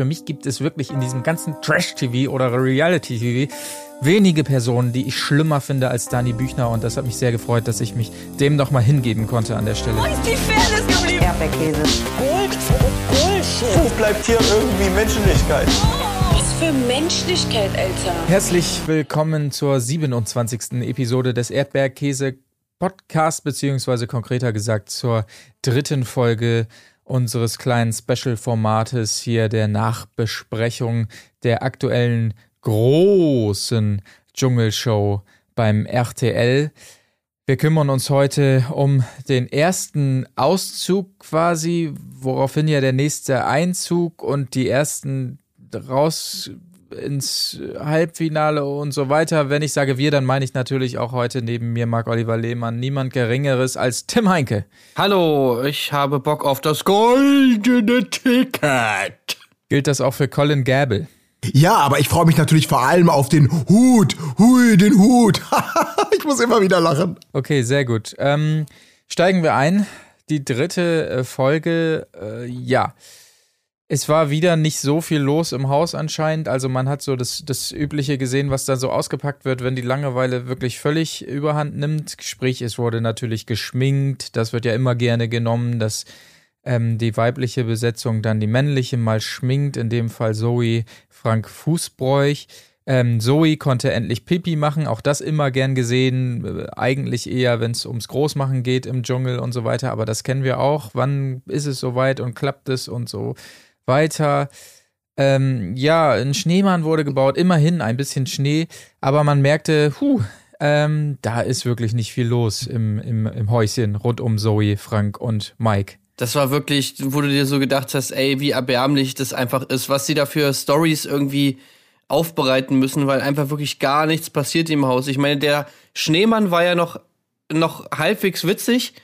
Für mich gibt es wirklich in diesem ganzen Trash-TV oder Reality-TV wenige Personen, die ich schlimmer finde als Dani Büchner. Und das hat mich sehr gefreut, dass ich mich dem noch mal hingeben konnte an der Stelle. Wo ist die Fairness geblieben? Erdbeerkäse. Gold, Bullshit. Wo bleibt hier irgendwie Menschlichkeit? Was für Menschlichkeit, Alter. Herzlich willkommen zur 27. Episode des Erdbeerkäse Podcast, beziehungsweise konkreter gesagt zur dritten Folge unseres kleinen Special-Formates hier der Nachbesprechung der aktuellen großen Dschungelshow beim RTL. Wir kümmern uns heute um den ersten Auszug quasi, woraufhin ja der nächste Einzug und die ersten raus ins Halbfinale und so weiter. Wenn ich sage wir, dann meine ich natürlich auch heute neben mir Marc-Oliver Lehmann niemand Geringeres als Tim Heinke. Hallo, ich habe Bock auf das goldene Ticket. Gilt das auch für Colin Gable? Ja, aber ich freue mich natürlich vor allem auf den Hut. Hui, den Hut. ich muss immer wieder lachen. Okay, sehr gut. Ähm, steigen wir ein. Die dritte äh, Folge, äh, ja. Es war wieder nicht so viel los im Haus anscheinend. Also man hat so das, das Übliche gesehen, was da so ausgepackt wird, wenn die Langeweile wirklich völlig überhand nimmt. Sprich, es wurde natürlich geschminkt. Das wird ja immer gerne genommen, dass ähm, die weibliche Besetzung dann die männliche mal schminkt. In dem Fall Zoe Frank Fußbräuch. Ähm, Zoe konnte endlich Pipi machen, auch das immer gern gesehen. Äh, eigentlich eher, wenn es ums Großmachen geht im Dschungel und so weiter. Aber das kennen wir auch. Wann ist es soweit und klappt es und so weiter. Ähm, ja, ein Schneemann wurde gebaut, immerhin ein bisschen Schnee, aber man merkte, huh, ähm, da ist wirklich nicht viel los im, im, im Häuschen rund um Zoe, Frank und Mike. Das war wirklich, wo du dir so gedacht hast, ey, wie erbärmlich das einfach ist, was sie da für Stories irgendwie aufbereiten müssen, weil einfach wirklich gar nichts passiert im Haus. Ich meine, der Schneemann war ja noch, noch halbwegs witzig,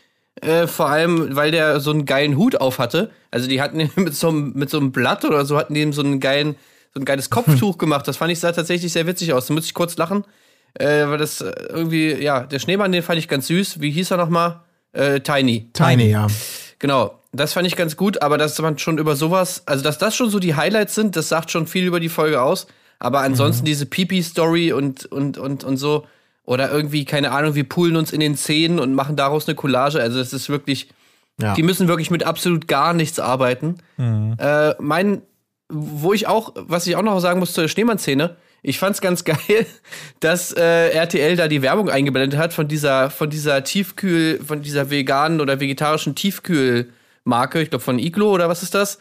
äh, vor allem, weil der so einen geilen Hut auf hatte. Also die hatten ihn mit so, einem, mit so einem Blatt oder so, hatten die ihm so einen geilen, so ein geiles Kopftuch gemacht. Das fand ich sah tatsächlich sehr witzig aus. Da muss ich kurz lachen. Äh, weil das irgendwie, ja, der Schneemann, den fand ich ganz süß. Wie hieß er nochmal? Äh, Tiny. Tiny, ja. Genau. Das fand ich ganz gut, aber dass man schon über sowas, also dass das schon so die Highlights sind, das sagt schon viel über die Folge aus. Aber ansonsten mhm. diese Pipi-Story und, und, und, und so, oder irgendwie, keine Ahnung, wir poolen uns in den Zähnen und machen daraus eine Collage. Also es ist wirklich, ja. die müssen wirklich mit absolut gar nichts arbeiten. Mhm. Äh, mein, wo ich auch, was ich auch noch sagen muss zur Schneemann-Szene, ich fand's ganz geil, dass äh, RTL da die Werbung eingeblendet hat von dieser, von dieser Tiefkühl, von dieser veganen oder vegetarischen Tiefkühlmarke, ich glaube von Iglo oder was ist das?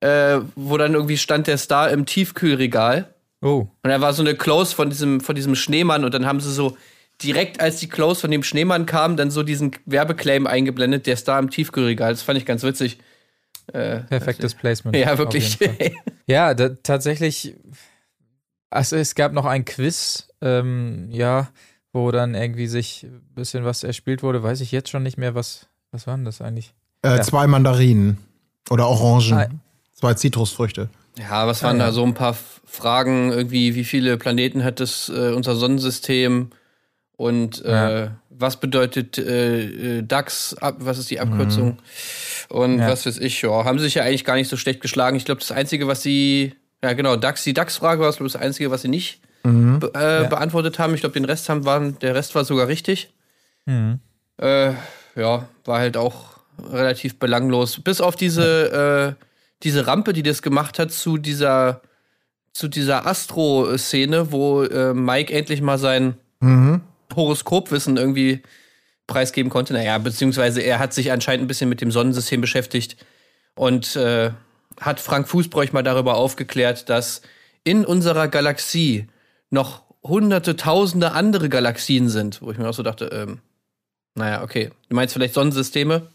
Äh, wo dann irgendwie stand der Star im Tiefkühlregal. Oh. Und da war so eine Close von diesem, von diesem Schneemann und dann haben sie so direkt, als die Close von dem Schneemann kam, dann so diesen Werbeclaim eingeblendet, der Star im Tiefkühlregal. Das fand ich ganz witzig. Äh, Perfektes Placement. Ja, wirklich. ja, da, tatsächlich. Also es gab noch ein Quiz, ähm, ja, wo dann irgendwie sich ein bisschen was erspielt wurde. Weiß ich jetzt schon nicht mehr, was, was waren das eigentlich? Äh, ja. Zwei Mandarinen oder Orangen. Ah. Zwei Zitrusfrüchte. Ja, was waren ah, ja. da so ein paar Fragen, irgendwie, wie viele Planeten hat das äh, unser Sonnensystem und äh, ja. was bedeutet äh, äh DAX, ab, was ist die Abkürzung? Mhm. Und ja. was weiß ich, ja, haben sie sich ja eigentlich gar nicht so schlecht geschlagen. Ich glaube, das Einzige, was sie, ja genau, DAX, die DAX-Frage war das Einzige, was sie nicht mhm. be äh, beantwortet haben. Ich glaube, den Rest haben waren, der Rest war sogar richtig. Mhm. Äh, ja, war halt auch relativ belanglos. Bis auf diese äh, diese Rampe, die das gemacht hat zu dieser, zu dieser Astro-Szene, wo äh, Mike endlich mal sein mhm. Horoskopwissen irgendwie preisgeben konnte. Naja, beziehungsweise er hat sich anscheinend ein bisschen mit dem Sonnensystem beschäftigt und äh, hat Frank Fußbräuch mal darüber aufgeklärt, dass in unserer Galaxie noch hunderte, tausende andere Galaxien sind, wo ich mir auch so dachte, ähm, naja, okay, du meinst vielleicht Sonnensysteme,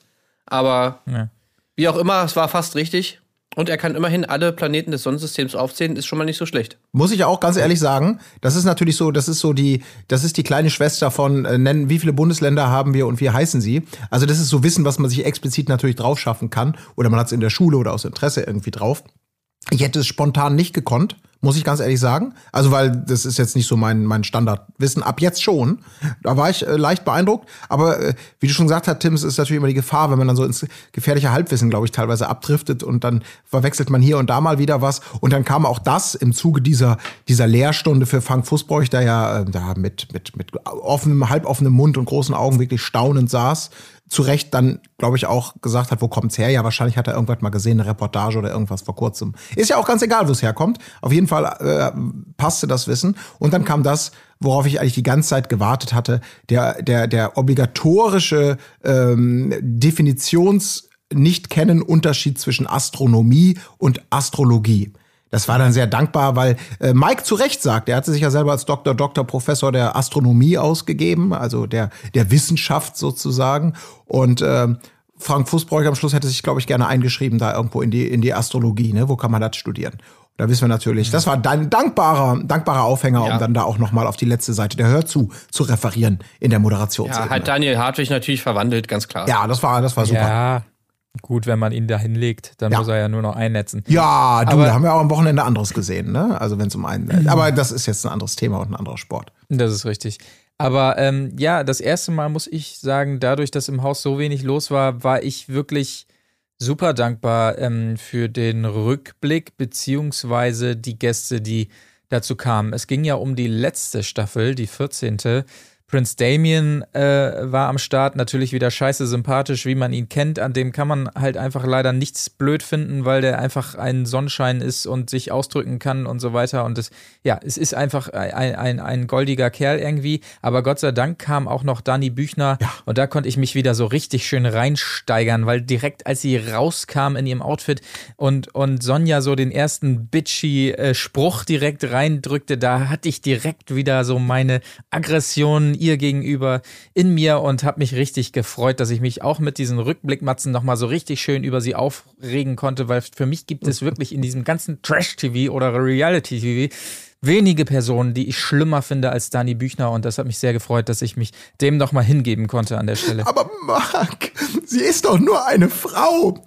aber ja. wie auch immer, es war fast richtig. Und er kann immerhin alle Planeten des Sonnensystems aufzählen, ist schon mal nicht so schlecht. Muss ich auch ganz ehrlich sagen, das ist natürlich so, das ist so die, das ist die kleine Schwester von äh, nennen, wie viele Bundesländer haben wir und wie heißen sie. Also das ist so Wissen, was man sich explizit natürlich drauf schaffen kann oder man hat es in der Schule oder aus Interesse irgendwie drauf. Ich hätte es spontan nicht gekonnt, muss ich ganz ehrlich sagen. Also, weil das ist jetzt nicht so mein, mein Standardwissen. Ab jetzt schon. Da war ich äh, leicht beeindruckt. Aber äh, wie du schon gesagt hast, Tim, es ist natürlich immer die Gefahr, wenn man dann so ins gefährliche Halbwissen, glaube ich, teilweise abdriftet und dann verwechselt man hier und da mal wieder was. Und dann kam auch das im Zuge dieser, dieser Lehrstunde für Frank Fußbräuch, der ja äh, da mit, mit, mit offenem, halboffenem Mund und großen Augen wirklich staunend saß zu Recht dann, glaube ich, auch gesagt hat, wo kommt's her? Ja, wahrscheinlich hat er irgendwas mal gesehen, eine Reportage oder irgendwas vor kurzem. Ist ja auch ganz egal, wo es herkommt. Auf jeden Fall äh, passte das Wissen. Und dann kam das, worauf ich eigentlich die ganze Zeit gewartet hatte, der, der, der obligatorische ähm, Definitions- nicht kennen Unterschied zwischen Astronomie und Astrologie. Das war dann sehr dankbar, weil äh, Mike zu Recht sagt, er hatte sich ja selber als Doktor, Doktor, Professor der Astronomie ausgegeben, also der, der Wissenschaft sozusagen. Und äh, Frank Fußbräuch am Schluss hätte sich, glaube ich, gerne eingeschrieben da irgendwo in die, in die Astrologie. Ne? Wo kann man das studieren? Da wissen wir natürlich, das war ein dankbarer, dankbarer Aufhänger, Ja. um dann da auch nochmal auf die letzte Seite der Hör zu zu referieren in der Moderationsebene. Ja, hat Daniel Hartwig natürlich verwandelt, ganz klar. ja, das war, das war super. Ja, gut, wenn man ihn da hinlegt, dann Ja. muss er ja nur noch einnetzen. Ja, du, Aber- da haben wir auch am Wochenende anderes gesehen, ne? Also wenn es um einen. Aber das ist jetzt ein anderes Thema und ein anderer Sport. Das ist richtig. Aber ähm, ja, das erste Mal muss ich sagen, dadurch, dass im Haus so wenig los war, war ich wirklich super dankbar ähm, für den Rückblick beziehungsweise die Gäste, die dazu kamen. Es ging ja um die letzte Staffel, die 14. Prince Damien äh, war am Start, natürlich wieder scheiße sympathisch, wie man ihn kennt. An dem kann man halt einfach leider nichts blöd finden, weil der einfach ein Sonnenschein ist und sich ausdrücken kann und so weiter. Und es, ja, es ist einfach ein, ein, ein goldiger Kerl irgendwie. Aber Gott sei Dank kam auch noch Dani Büchner und da konnte ich mich wieder so richtig schön reinsteigern, weil direkt als sie rauskam in ihrem Outfit und, und Sonja so den ersten bitchy äh, Spruch direkt reindrückte, da hatte ich direkt wieder so meine Aggression ihr gegenüber in mir und habe mich richtig gefreut, dass ich mich auch mit diesen Rückblickmatzen nochmal so richtig schön über sie aufregen konnte, weil für mich gibt es wirklich in diesem ganzen Trash-TV oder Reality-TV wenige Personen, die ich schlimmer finde als Dani Büchner und das hat mich sehr gefreut, dass ich mich dem nochmal hingeben konnte an der Stelle. Aber Marc, sie ist doch nur eine Frau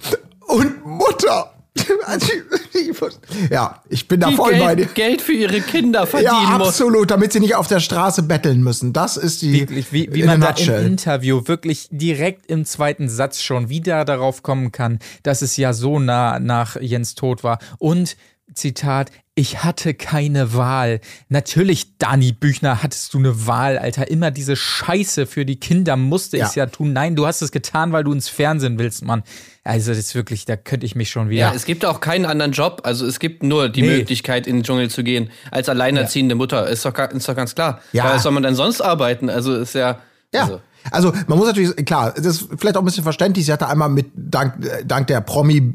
und Mutter. Ja, ich bin da Die voll bei dir. Geld, Geld für ihre Kinder verdienen Ja, muss. absolut, damit sie nicht auf der Straße betteln müssen. Das ist die. Wirklich, wie, wie in man da im. Interview wirklich direkt im zweiten Satz schon wieder darauf kommen kann, dass es ja so nah nach Jens Tod war. Und Zitat, ich hatte keine Wahl. Natürlich, Dani Büchner, hattest du eine Wahl, Alter. Immer diese Scheiße für die Kinder musste Ja. ich ja tun. Nein, du hast es getan, weil du ins Fernsehen willst, Mann. Also, das ist wirklich, da könnte ich mich schon wieder. Ja, es gibt auch keinen anderen Job. Also es gibt nur die Nee. Möglichkeit, in den Dschungel zu gehen, als alleinerziehende Mutter. Ist doch, ist doch ganz klar. Ja. Weil was soll man denn sonst arbeiten? Also ist ja. Ja. Also, Also man muss natürlich, klar, das ist vielleicht auch ein bisschen verständlich. Sie hatte einmal mit, dank, dank der Promi,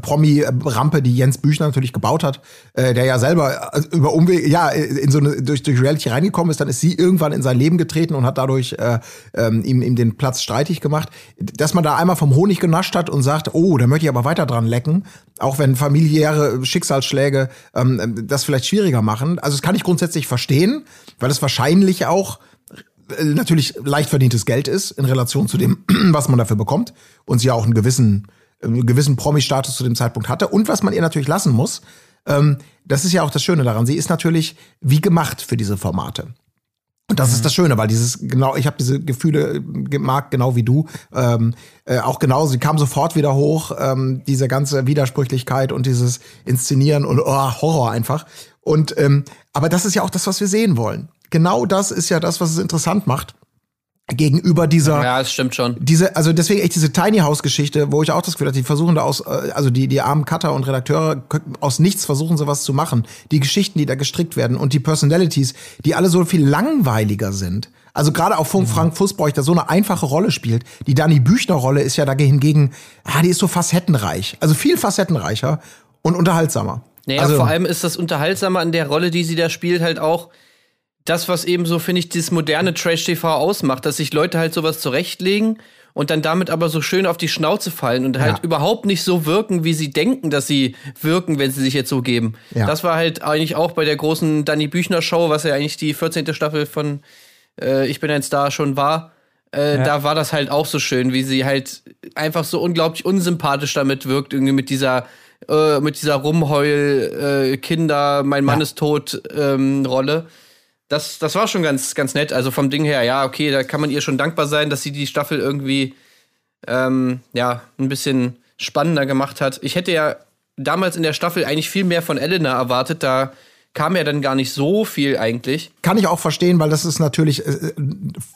Promi-Rampe, die Jens Büchner natürlich gebaut hat, äh, der ja selber äh, über Umwege, ja, in so eine, durch, durch Reality reingekommen ist, dann ist sie irgendwann in sein Leben getreten und hat dadurch äh, ähm, ihm, ihm den Platz streitig gemacht. Dass man da einmal vom Honig genascht hat und sagt, oh, da möchte ich aber weiter dran lecken, auch wenn familiäre Schicksalsschläge ähm, das vielleicht schwieriger machen. Also das kann ich grundsätzlich verstehen, weil es wahrscheinlich auch natürlich leicht verdientes Geld ist in Relation zu dem, was man dafür bekommt und sie ja auch einen gewissen, einen gewissen Promi-Status zu dem Zeitpunkt hatte und was man ihr natürlich lassen muss. Ähm, das ist ja auch das Schöne daran. Sie ist natürlich wie gemacht für diese Formate. Und das ist das Schöne, weil dieses genau, ich habe diese Gefühle äh, gemerkt, genau wie du. Ähm, äh, auch genau, sie kam sofort wieder hoch, ähm, diese ganze Widersprüchlichkeit und dieses Inszenieren und oh, Horror einfach. Und ähm, aber das ist ja auch das, was wir sehen wollen. Genau das ist ja das, was es interessant macht gegenüber dieser ja, es stimmt schon. diese, also deswegen echt diese Tiny House Geschichte, wo ich auch das Gefühl hatte, die versuchen da aus, äh, also die, die armen Cutter und Redakteure aus nichts versuchen sowas zu machen. Die Geschichten, die da gestrickt werden und die Personalities, die alle so viel langweiliger sind. Also gerade auch von Frank Fußbräuch, der so eine einfache Rolle spielt. Die Dani Büchner Rolle ist ja da hingegen, ah, die ist so facettenreich. Also viel facettenreicher und unterhaltsamer. Naja, also, vor allem ist das Unterhaltsame an der Rolle, die sie da spielt, halt auch das, was eben so, finde ich, dieses moderne Trash-TV ausmacht, dass sich Leute halt sowas zurechtlegen und dann damit aber so schön auf die Schnauze fallen und halt Ja. überhaupt nicht so wirken, wie sie denken, dass sie wirken, wenn sie sich jetzt so geben. Ja. Das war halt eigentlich auch bei der großen Danny Büchner Show, was ja eigentlich die 14. Staffel von äh, Ich bin ein Star schon war. Äh, Da war das halt auch so schön, wie sie halt einfach so unglaublich unsympathisch damit wirkt, irgendwie mit dieser äh, mit dieser Rumheul, äh, Kinder, mein Mann Ja. ist tot ähm, Rolle. Das, das war schon ganz, ganz nett. Also vom Ding her, ja, okay, da kann man ihr schon dankbar sein, dass sie die Staffel irgendwie ähm, ja, ein bisschen spannender gemacht hat. Ich hätte ja damals in der Staffel eigentlich viel mehr von Elena erwartet. Da kam ja dann gar nicht so viel eigentlich. Kann ich auch verstehen, weil das ist natürlich äh,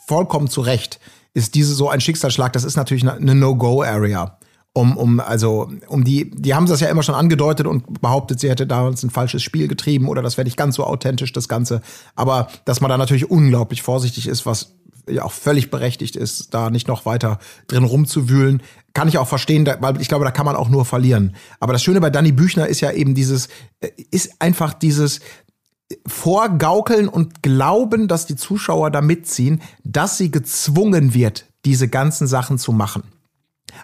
vollkommen zu Recht. Ist diese so ein Schicksalsschlag, das ist natürlich eine No-Go-Area. Um, um, also, um die, die haben das ja immer schon angedeutet und behauptet, sie hätte damals ein falsches Spiel getrieben oder das wäre nicht ganz so authentisch, das Ganze. Aber dass man da natürlich unglaublich vorsichtig ist, was ja auch völlig berechtigt ist, da nicht noch weiter drin rumzuwühlen, kann ich auch verstehen, weil ich glaube, da kann man auch nur verlieren. Aber das Schöne bei Danny Büchner ist ja eben dieses, äh, ist einfach dieses, vorgaukeln und glauben, dass die Zuschauer da mitziehen, dass sie gezwungen wird, diese ganzen Sachen zu machen.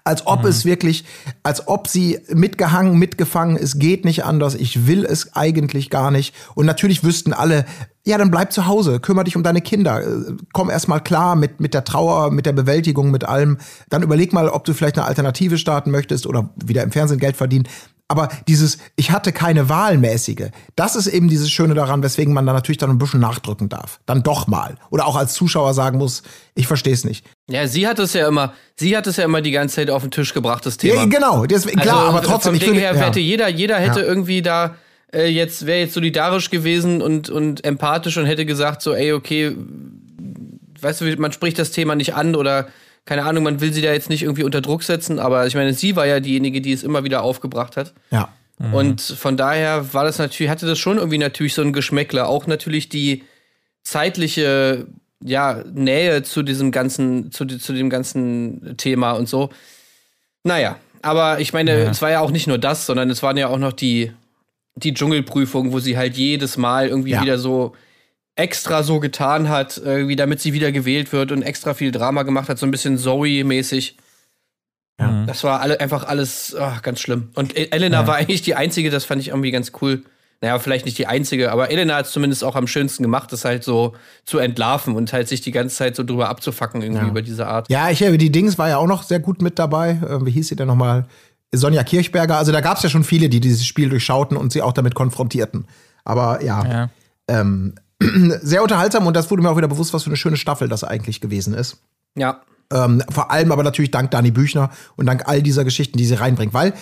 Als ob es wirklich, als ob sie mitgehangen, mitgefangen, es geht nicht anders, ich will es eigentlich gar nicht. Und natürlich wüssten alle, ja, dann bleib zu Hause, kümmere dich um deine Kinder, äh, komm erst mal klar mit, mit der Trauer, mit der Bewältigung, mit allem. Dann überleg mal, ob du vielleicht eine Alternative starten möchtest oder wieder im Fernsehen Geld verdienen. Aber dieses, ich hatte keine wahlmäßige, das ist eben dieses Schöne daran, weswegen man da natürlich dann ein bisschen nachdrücken darf. Dann doch mal. Oder auch als Zuschauer sagen muss, ich verstehe es nicht. Ja, sie hat es ja immer, sie hat es ja immer die ganze Zeit auf den Tisch gebracht, das Thema. Ja, genau, deswegen, klar, Also, aber trotzdem, vom ich Ding finde, her ja. hätte jeder, jeder hätte Ja. irgendwie da äh, jetzt wäre jetzt solidarisch gewesen und und empathisch und hätte gesagt so, ey, okay, weißt du, man spricht das Thema nicht an oder keine Ahnung, man will sie da jetzt nicht irgendwie unter Druck setzen, aber ich meine, sie war ja diejenige, die es immer wieder aufgebracht hat. ja. Und von daher war das natürlich, hatte das schon irgendwie natürlich so ein Geschmäckler. Auch natürlich die zeitliche ja, Nähe zu diesem ganzen, zu, zu dem ganzen Thema und so. Naja, aber ich meine, es war ja auch nicht nur das, sondern es waren ja auch noch die, die Dschungelprüfung, wo sie halt jedes Mal irgendwie Ja. wieder so extra so getan hat, irgendwie damit sie wieder gewählt wird und extra viel Drama gemacht hat, so ein bisschen Zoe-mäßig. Ja. Das war alle, einfach alles ah, ganz schlimm. Und E- Elena war eigentlich die einzige, das fand ich irgendwie ganz cool. Naja, vielleicht nicht die einzige, aber Elena hat es zumindest auch am schönsten gemacht, das halt so zu entlarven und halt sich die ganze Zeit so drüber abzufacken, irgendwie Ja. über diese Art. Ja, ich die Dings war ja auch noch sehr gut mit dabei. Äh, Wie hieß sie denn nochmal? Sonja Kirchberger. Also da gab es ja schon viele, die dieses Spiel durchschauten und sie auch damit konfrontierten. Aber ja, Ja. Ähm, sehr unterhaltsam und das wurde mir auch wieder bewusst, was für eine schöne Staffel das eigentlich gewesen ist. Ja. Ähm, vor allem aber natürlich dank Dani Büchner und dank all dieser Geschichten, die sie reinbringt. Weil,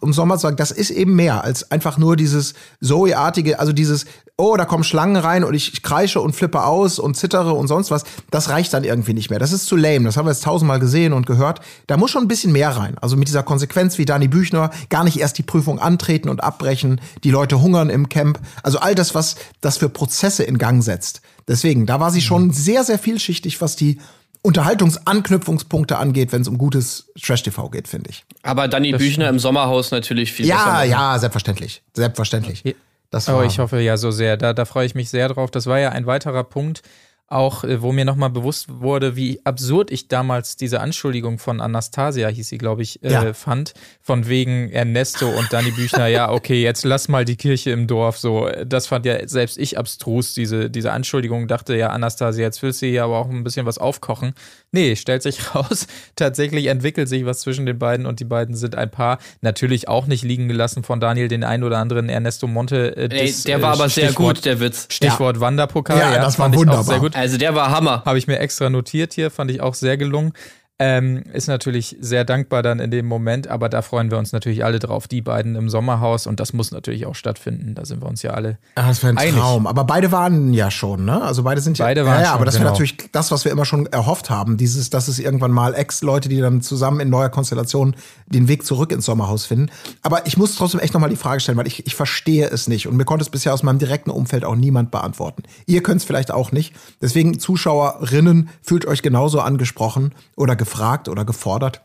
um es nochmal zu sagen, das ist eben mehr als einfach nur dieses Zoe-artige, also dieses, oh, da kommen Schlangen rein und ich, ich kreische und flippe aus und zittere und sonst was. Das reicht dann irgendwie nicht mehr. Das ist zu lame. Das haben wir jetzt tausendmal gesehen und gehört. Da muss schon ein bisschen mehr rein. Also mit dieser Konsequenz wie Dani Büchner, gar nicht erst die Prüfung antreten und abbrechen. Die Leute hungern im Camp. Also all das, was das für Prozesse in Gang setzt. Deswegen, da war sie schon sehr, sehr vielschichtig, was die Unterhaltungsanknüpfungspunkte angeht, wenn es um gutes Trash-TV geht, finde ich. Aber Danny Büchner im Sommerhaus natürlich viel Ja, besser. ja, selbstverständlich. Selbstverständlich. Das Oh, war, ich hoffe ja so sehr. Da, da freue ich mich sehr drauf. Das war ja ein weiterer Punkt, auch äh, wo mir nochmal bewusst wurde, wie absurd ich damals diese Anschuldigung von Anastasia, hieß sie, glaube ich, äh, Ja. fand. Von wegen Ernesto und Dani Büchner, ja, okay, jetzt lass mal die Kirche im Dorf. So, das fand ja selbst ich abstrus, diese, diese Anschuldigung. Dachte ja, Anastasia, jetzt willst du hier aber auch ein bisschen was aufkochen. Nee, stellt sich raus, tatsächlich entwickelt sich was zwischen den beiden und die beiden sind ein Paar. Natürlich auch nicht liegen gelassen von Daniel, den ein oder anderen Ernesto Monte. Äh, Ey, das, der äh, war aber sehr Stichwort- gut, der Witz. Stichwort Wanderpokal. Ja, das war fand ich wunderbar. Auch sehr gut. Also der war Hammer. Habe ich mir extra notiert hier, fand ich auch sehr gelungen. Ähm, ist natürlich sehr dankbar dann in dem Moment, aber da freuen wir uns natürlich alle drauf. Die beiden im Sommerhaus und das muss natürlich auch stattfinden. Da sind wir uns ja alle. Ah, das wäre ein einig. Traum. Aber beide waren ja schon, ne? Also beide sind ja. Beide waren ja, ja, schon, aber das wäre genau. natürlich das, was wir immer schon erhofft haben. Dieses, dass es irgendwann mal Ex-Leute, die dann zusammen in neuer Konstellation den Weg zurück ins Sommerhaus finden. Aber ich muss trotzdem echt nochmal die Frage stellen, weil ich, ich verstehe es nicht. Und mir konnte es bisher aus meinem direkten Umfeld auch niemand beantworten. Ihr könnt es vielleicht auch nicht. Deswegen, Zuschauerinnen, fühlt euch genauso angesprochen oder gefragt oder gefordert.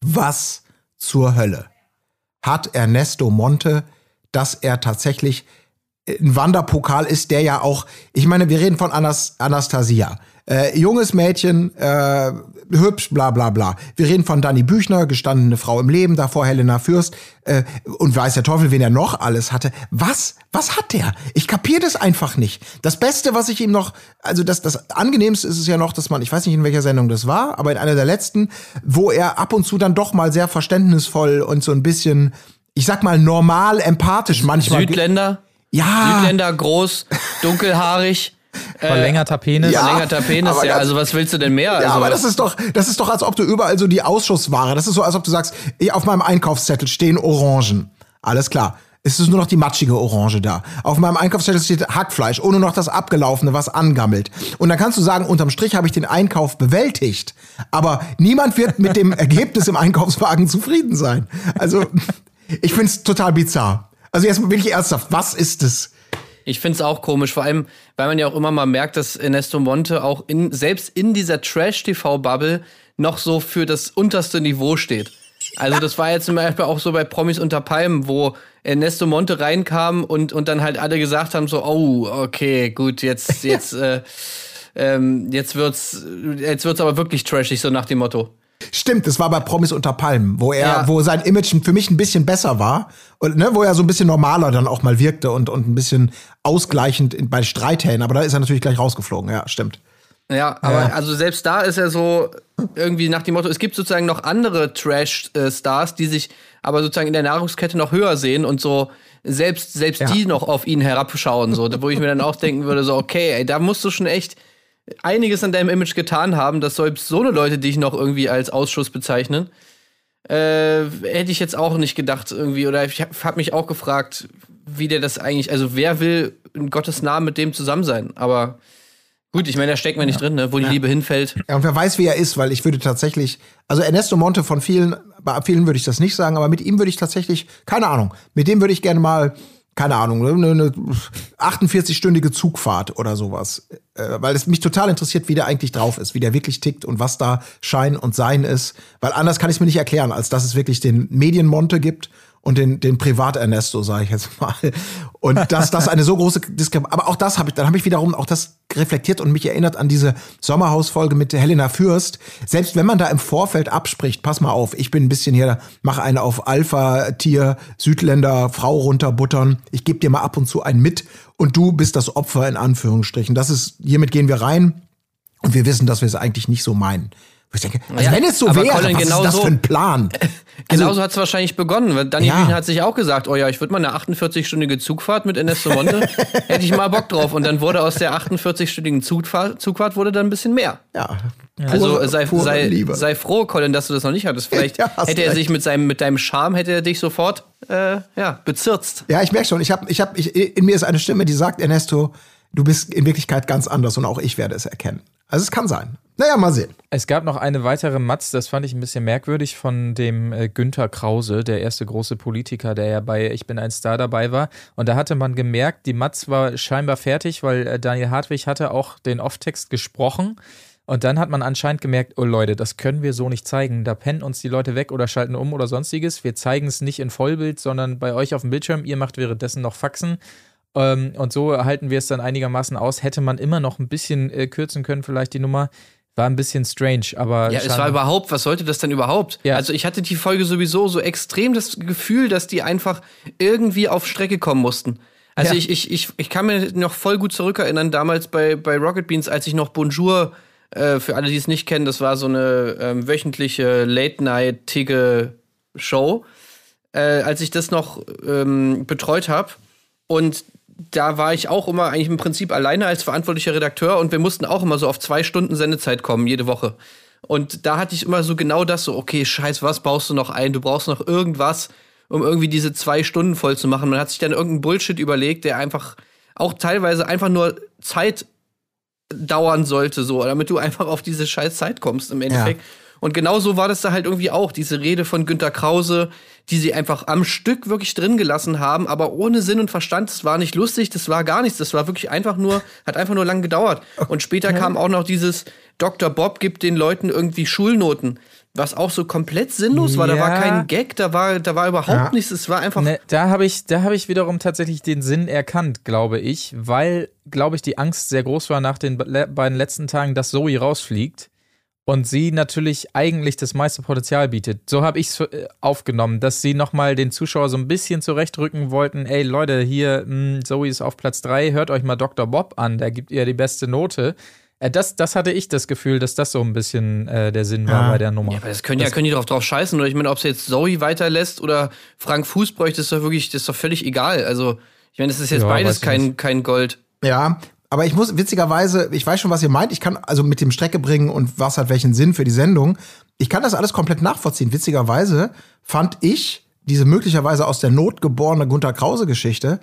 Was zur Hölle hat Ernesto Monte, dass er tatsächlich ein Wanderpokal ist, der ja auch, ich meine, wir reden von Anas, Anastasia. Äh, junges Mädchen, äh, hübsch, bla bla bla. Wir reden von Dani Büchner, gestandene Frau im Leben, davor Helena Fürst äh, und weiß der Teufel, wen er noch alles hatte. Was? Was hat der? Ich kapier das einfach nicht. Das Beste, was ich ihm noch, also das, das Angenehmste ist es ja noch, dass man, ich weiß nicht, in welcher Sendung das war, aber in einer der letzten, wo er ab und zu dann doch mal sehr verständnisvoll und so ein bisschen ich sag mal, normal empathisch manchmal. Südländer? Ja. Südländer, groß, dunkelhaarig. Verlängerter Penis. Ja, Verlängerter Penis, ja, also was willst du denn mehr? Ja, also, aber das ist doch, das ist doch, als ob du überall so die Ausschussware. Das ist so, als ob du sagst, auf meinem Einkaufszettel stehen Orangen. Alles klar. Es ist nur noch die matschige Orange da. Auf meinem Einkaufszettel steht Hackfleisch, ohne noch das abgelaufene, was angammelt. Und dann kannst du sagen, unterm Strich habe ich den Einkauf bewältigt. Aber niemand wird mit dem Ergebnis im Einkaufswagen zufrieden sein. Also, ich find's total bizarr. Also jetzt wirklich ernsthaft, was ist es? Ich finde es auch komisch, vor allem, weil man ja auch immer mal merkt, dass Ernesto Monte auch in, selbst in dieser Trash-TV-Bubble noch so für das unterste Niveau steht. Also das war jetzt zum Beispiel auch so bei Promis unter Palmen, wo Ernesto Monte reinkam und, und dann halt alle gesagt haben so, oh, okay, gut, jetzt, jetzt, äh, ähm, jetzt wird's, jetzt wird's aber wirklich trashig, so nach dem Motto. Stimmt, das war bei Promis unter Palmen, wo er, Ja. wo sein Image für mich ein bisschen besser war und ne, wo er so ein bisschen normaler dann auch mal wirkte und, und ein bisschen ausgleichend in, bei Streithähnen. Aber da ist er natürlich gleich rausgeflogen. Ja, stimmt. Ja, aber also selbst da ist er so irgendwie nach dem Motto, es gibt sozusagen noch andere Trash-Stars, die sich aber sozusagen in der Nahrungskette noch höher sehen und so selbst, selbst Ja. die noch auf ihn herabschauen, so, wo ich mir dann auch denken würde, so, okay, ey, da musst du schon echt einiges an deinem Image getan haben, dass selbst so eine Leute dich noch irgendwie als Ausschuss bezeichnen. Äh, hätte ich jetzt auch nicht gedacht irgendwie, oder ich habe hab mich auch gefragt, wie der das eigentlich, also wer will in Gottes Namen mit dem zusammen sein, aber Gut, ich meine, da stecken wir nicht drin, ne? wo die Liebe hinfällt. Ja, und wer weiß, wie er ist, weil ich würde tatsächlich, also Ernesto Monte von vielen, bei vielen würde ich das nicht sagen, aber mit ihm würde ich tatsächlich, keine Ahnung, mit dem würde ich gerne mal, keine Ahnung, eine, eine 48-stündige Zugfahrt oder sowas. Äh, weil es mich total interessiert, wie der eigentlich drauf ist, wie der wirklich tickt und was da Schein und Sein ist. Weil anders kann ich es mir nicht erklären, als dass es wirklich den Medienmonte gibt und den, den Privat-Ernesto, sage ich jetzt mal. Und dass das eine so große Diskrepanz, aber auch das habe ich, dann habe ich wiederum auch das reflektiert und mich erinnert an diese Sommerhausfolge mit Helena Fürst. Selbst wenn man da im Vorfeld abspricht, pass mal auf, ich bin ein bisschen hier, mach eine auf Alpha-Tier, Südländer, Frau runterbuttern, ich gebe dir mal ab und zu einen mit und du bist das Opfer in Anführungsstrichen. Das ist, hiermit gehen wir rein und wir wissen, dass wir es eigentlich nicht so meinen. Wo Ich denke, also Ja, wenn es so wäre, Colin, was genau ist das so- für ein Plan? Genauso hat es wahrscheinlich begonnen, weil Dani Ja. Hat sich auch gesagt, oh ja, ich würde mal eine 48-stündige Zugfahrt mit Ernesto Monte, hätte ich mal Bock drauf. Und dann wurde aus der 48-stündigen Zugfahrt, Zugfahrt wurde dann ein bisschen mehr. Ja. Also Pure- sei, pure sei, Liebe. sei froh, Colin, dass du das noch nicht hattest. Vielleicht Ja, hast hätte er recht. sich mit, seinem, mit deinem Charme, hätte er dich sofort äh, ja, bezirzt. Ja, ich merke schon, ich habe, ich habe, ich, in mir ist eine Stimme, die sagt, Ernesto, du bist in Wirklichkeit ganz anders und auch ich werde es erkennen. Also es kann sein. Naja, mal sehen. Es gab noch eine weitere Matz, das fand ich ein bisschen merkwürdig, von dem äh, Günther Krause, der erste große Politiker, der ja bei Ich bin ein Star dabei war. Und da hatte man gemerkt, die Matz war scheinbar fertig, weil äh, Daniel Hartwig hatte auch den Off-Text gesprochen. Und dann hat man anscheinend gemerkt, oh Leute, das können wir so nicht zeigen. Da pennen uns die Leute weg oder schalten um oder sonstiges. Wir zeigen es nicht in Vollbild, sondern bei euch auf dem Bildschirm. Ihr macht währenddessen noch Faxen. Ähm, und so halten wir es dann einigermaßen aus. Hätte man immer noch ein bisschen äh, kürzen können, vielleicht die Nummer. War ein bisschen strange, aber. Ja, es war überhaupt, was sollte das denn überhaupt? Ja. Also ich hatte die Folge sowieso so extrem das Gefühl, dass die einfach irgendwie auf Strecke kommen mussten. Also Ja. ich, ich, ich, ich kann mir noch voll gut zurückerinnern, damals bei, bei Rocket Beans, als ich noch Bonjour, äh, für alle, die es nicht kennen, das war so eine ähm, wöchentliche Late-Night-tige Show, äh, als ich das noch ähm, betreut habe. Und da war ich auch immer eigentlich im Prinzip alleine als verantwortlicher Redakteur und wir mussten auch immer so auf zwei Stunden Sendezeit kommen, jede Woche. Und da hatte ich immer so genau das so, okay, scheiß, was baust du noch ein? Du brauchst noch irgendwas, um irgendwie diese zwei Stunden voll zu machen. Man hat sich dann irgendeinen Bullshit überlegt, der einfach auch teilweise einfach nur Zeit dauern sollte, so, damit du einfach auf diese scheiß Zeit kommst im Endeffekt. Und genau so war das da halt irgendwie auch, diese Rede von Günter Krause, die sie einfach am Stück wirklich drin gelassen haben, aber ohne Sinn und Verstand. Das war nicht lustig, das war gar nichts. Das war wirklich einfach nur, hat einfach nur lang gedauert. Und später kam auch noch dieses Dr. Bob gibt den Leuten irgendwie Schulnoten, was auch so komplett sinnlos war. Da war Ja. kein Gag, da war, da war überhaupt Ja. nichts. Es war einfach. Ne, da habe ich, da habe ich wiederum tatsächlich den Sinn erkannt, glaube ich, weil, glaube ich, die Angst sehr groß war nach den be- beiden letzten Tagen, dass Zoe rausfliegt und sie natürlich eigentlich das meiste Potenzial bietet. So habe ich es aufgenommen, dass sie nochmal den Zuschauer so ein bisschen zurechtrücken wollten. Ey Leute, hier, mh, Zoe ist auf Platz 3, hört euch mal Dr. Bob an, der gibt ihr die beste Note. Äh, das, das hatte ich das Gefühl, dass das so ein bisschen äh, der Sinn war Ja. bei der Nummer. Ja, aber das können ja können die drauf, drauf scheißen. Oder ich meine, ob sie jetzt Zoe weiterlässt oder Frank Fuß bräuchte, ist doch wirklich, das ist doch völlig egal. Also, ich meine, das ist jetzt Ja, beides kein, kein Gold. Ja, aber ich muss witzigerweise, ich weiß schon, was ihr meint. Ich kann also mit dem Strecke bringen und was hat welchen Sinn für die Sendung. Ich kann das alles komplett nachvollziehen. Witzigerweise fand ich diese möglicherweise aus der Not geborene Gunter Krause-Geschichte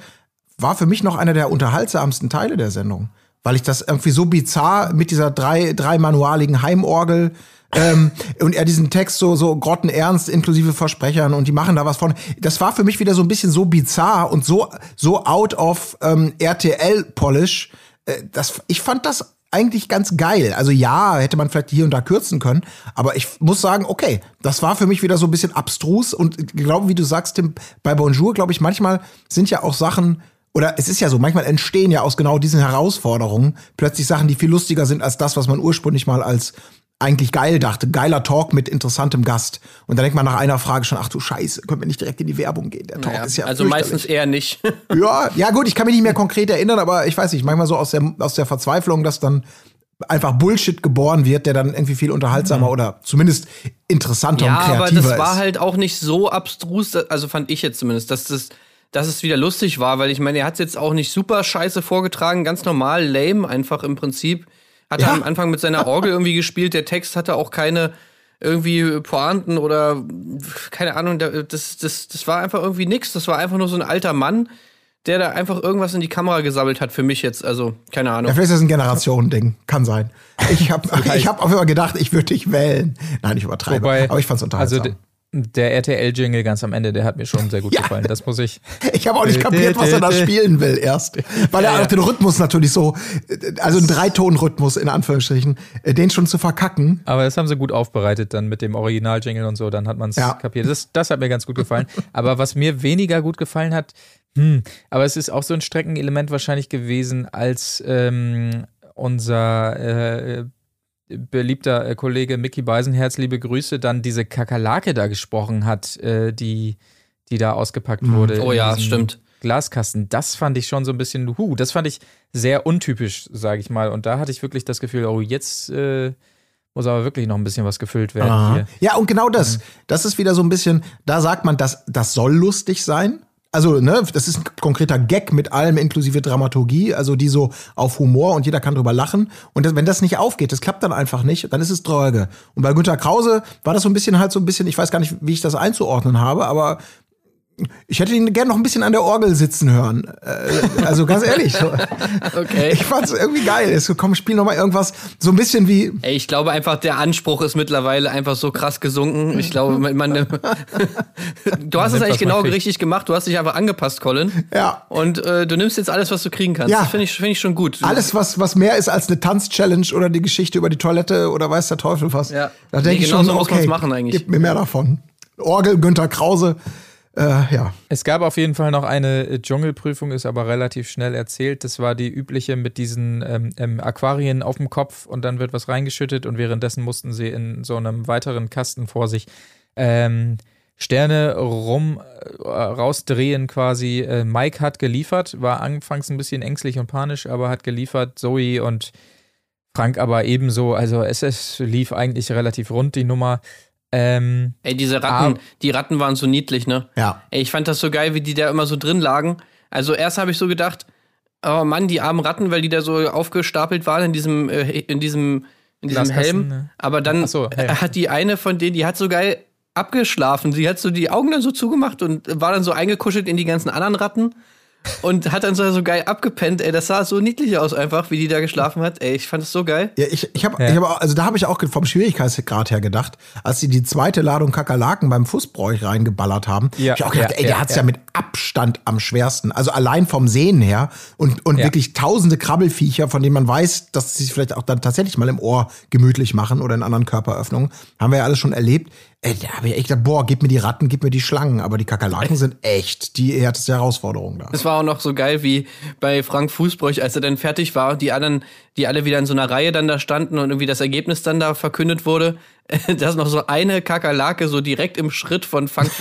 war für mich noch einer der unterhaltsamsten Teile der Sendung, weil ich das irgendwie so bizarr mit dieser drei dreimanualigen Heimorgel ähm, und er diesen Text so so grottenernst inklusive Versprechern und die machen da was von. Das war für mich wieder so ein bisschen so bizarr und so so out of ähm, RTL Polish. Äh, das ich fand das eigentlich ganz geil. Also ja, hätte man vielleicht hier und da kürzen können, aber ich muss sagen, okay, das war für mich wieder so ein bisschen abstrus und glaube, wie du sagst, Tim, bei Bonjour, glaube ich, manchmal sind ja auch Sachen oder es ist ja so, manchmal entstehen ja aus genau diesen Herausforderungen plötzlich Sachen, die viel lustiger sind als das, was man ursprünglich mal als eigentlich geil dachte. Geiler Talk mit interessantem Gast. Und dann denkt man nach einer Frage schon, ach du Scheiße, können wir nicht direkt in die Werbung gehen? Der Talk Ja, ist ja also meistens eher nicht. Ja, ja gut, ich kann mich nicht mehr konkret erinnern, aber ich weiß nicht, manchmal so aus der, aus der Verzweiflung, dass dann einfach Bullshit geboren wird, der dann irgendwie viel unterhaltsamer oder zumindest interessanter ja, und kreativer aber das ist. war halt auch nicht so abstrus, also fand ich jetzt zumindest, dass das, dass es wieder lustig war, weil ich meine, er hat es jetzt auch nicht super scheiße vorgetragen, ganz normal, lame einfach im Prinzip. Hat er Ja. am Anfang mit seiner Orgel irgendwie gespielt, der Text hatte auch keine irgendwie Pointen oder keine Ahnung, da- das, das, das war einfach irgendwie nix. Das war einfach nur so ein alter Mann, der da einfach irgendwas in die Kamera gesammelt hat für mich jetzt. Also, keine Ahnung. ja, vielleicht ist das ein Generationending. Kann sein. Ich habe ich hab auf Fall gedacht, ich würde dich wählen. Nein, ich übertreibe. Wobei, aber ich fand's also unterhaltsam. d- der RTL-Jingle ganz am Ende, der hat mir schon sehr gut Ja. gefallen. Das muss ich. ich habe auch nicht kapiert, was er da spielen will erst. Weil er Ja, auch den Rhythmus natürlich so, also einen Dreiton-Rhythmus in Anführungsstrichen, äh, den schon zu verkacken. Aber das haben sie gut aufbereitet dann mit dem Original-Jingle und so, dann hat man es Ja. kapiert. Das, das hat mir ganz gut gefallen. aber was mir weniger gut gefallen hat, hm, aber es ist auch so ein Streckenelement wahrscheinlich gewesen, als ähm, unser äh, beliebter äh, Kollege Mickey Beisenherz, liebe Grüße, dann diese Kakerlake da gesprochen hat, äh, die, die da ausgepackt wurde. Oh in ja, stimmt. Glaskasten. Das fand ich schon so ein bisschen, huh, das fand ich sehr untypisch, sage ich mal. Und da hatte ich wirklich das Gefühl, oh, jetzt äh, muss aber wirklich noch ein bisschen was gefüllt werden hier. Ja, und genau das. Mhm. Das ist wieder so ein bisschen, da sagt man, das, das soll lustig sein. Also, ne, das ist ein konkreter Gag mit allem inklusive Dramaturgie, also die so auf Humor und jeder kann drüber lachen. Und das, wenn das nicht aufgeht, das klappt dann einfach nicht, dann ist es dröge. Und bei Günter Krause war das so ein bisschen halt so ein bisschen, ich weiß gar nicht, wie ich das einzuordnen habe, aber ich hätte ihn gerne noch ein bisschen an der Orgel sitzen hören. Äh, also ganz ehrlich. Okay. Ich fand's irgendwie geil. Es komm, spiel noch mal irgendwas, so ein bisschen wie, Ey, ich glaube einfach, der Anspruch ist mittlerweile einfach so krass gesunken. Ich glaube, man, man du hast es eigentlich genau richtig gemacht. Du hast dich einfach angepasst, Colin. ja. Und äh, du nimmst jetzt alles, was du kriegen kannst. Ja. Das finde ich, find ich schon gut. Alles, was, was mehr ist als eine Tanz-Challenge oder die Geschichte über die Toilette oder weiß der Teufel was. Ja. Da Nee, denke ich genau schon, so muss okay, man's machen eigentlich. gib mir mehr davon. Orgel, Günther Krause, äh, ja. Es gab auf jeden Fall noch eine äh, Dschungelprüfung, ist aber relativ schnell erzählt. Das war die übliche mit diesen ähm, ähm, Aquarien auf dem Kopf und dann wird was reingeschüttet und währenddessen mussten sie in so einem weiteren Kasten vor sich ähm, Sterne rum äh, rausdrehen quasi. Äh, Mike hat geliefert, war anfangs ein bisschen ängstlich und panisch, aber hat geliefert. Zoe und Frank aber ebenso. Also es, es lief eigentlich relativ rund, die Nummer. Ähm, Ey, diese Ratten, Ah. die Ratten waren so niedlich, ne? Ja. Ey, ich fand das so geil, wie die da immer so drin lagen. Also erst habe ich so gedacht, oh Mann, die armen Ratten, weil die da so aufgestapelt waren in diesem, äh, in diesem, in diesem Helm. ne? Aber dann so, Helm. hat die eine von denen, die hat so geil abgeschlafen. Sie hat so die Augen dann so zugemacht und war dann so eingekuschelt in die ganzen anderen Ratten. Und hat dann so, so geil abgepennt, ey, das sah so niedlich aus einfach, wie die da geschlafen hat. Ey, ich fand das so geil. Ja, ich, ich habe, Ja. ich hab, auch- also da habe ich auch vom Schwierigkeitsgrad her gedacht, als sie die zweite Ladung Kakerlaken beim Fußbräuch reingeballert haben. Ja, hab ich auch gedacht, ja, ey, der ja, hat's ja. ja. mit Abstand am schwersten. Also allein vom Sehen her und, und Ja. wirklich tausende Krabbelfiecher, von denen man weiß, dass sie sich vielleicht auch dann tatsächlich mal im Ohr gemütlich machen oder in anderen Körperöffnungen. Haben wir ja alles schon erlebt. Ey, da habe ich echt gedacht, boah, gib mir die Ratten, gib mir die Schlangen. Aber die Kakerlaken sind echt die härteste Herausforderung da. Es war auch noch so geil wie bei Frank Fußbräuch, als er dann fertig war und die anderen, die alle wieder in so einer Reihe dann da standen und irgendwie das Ergebnis dann da verkündet wurde. dass noch so eine Kakerlake so direkt im Schritt von Frank,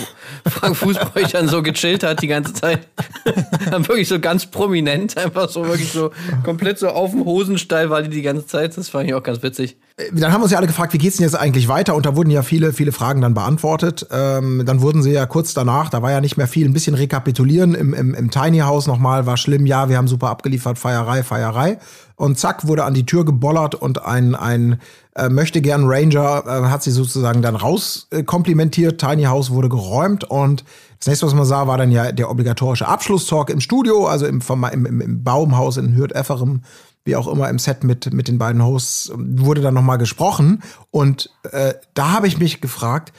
Frank Fußbräuchern so gechillt hat die ganze Zeit. Dann wirklich so ganz prominent, einfach so wirklich so komplett so auf dem Hosenstall war die die ganze Zeit. Das fand ich auch ganz witzig. Dann haben wir uns ja alle gefragt, wie geht's denn jetzt eigentlich weiter? Und da wurden ja viele, viele Fragen dann beantwortet. Ähm, dann wurden sie ja kurz danach, da war ja nicht mehr viel, ein bisschen rekapitulieren im, im, im Tiny House nochmal, war schlimm, ja, wir haben super abgeliefert, Feierei, Feierei. Und zack, wurde an die Tür gebollert und ein, ein äh, möchte gern Ranger äh, hat sie sozusagen dann raus äh. Tiny House wurde geräumt und das nächste, was man sah, war dann ja der obligatorische Abschlusstalk im Studio, also im, im, im, im Baumhaus in Hürth-Efferem wie auch immer im Set mit, mit den beiden Hosts, wurde dann nochmal gesprochen. Und äh, da habe ich mich gefragt,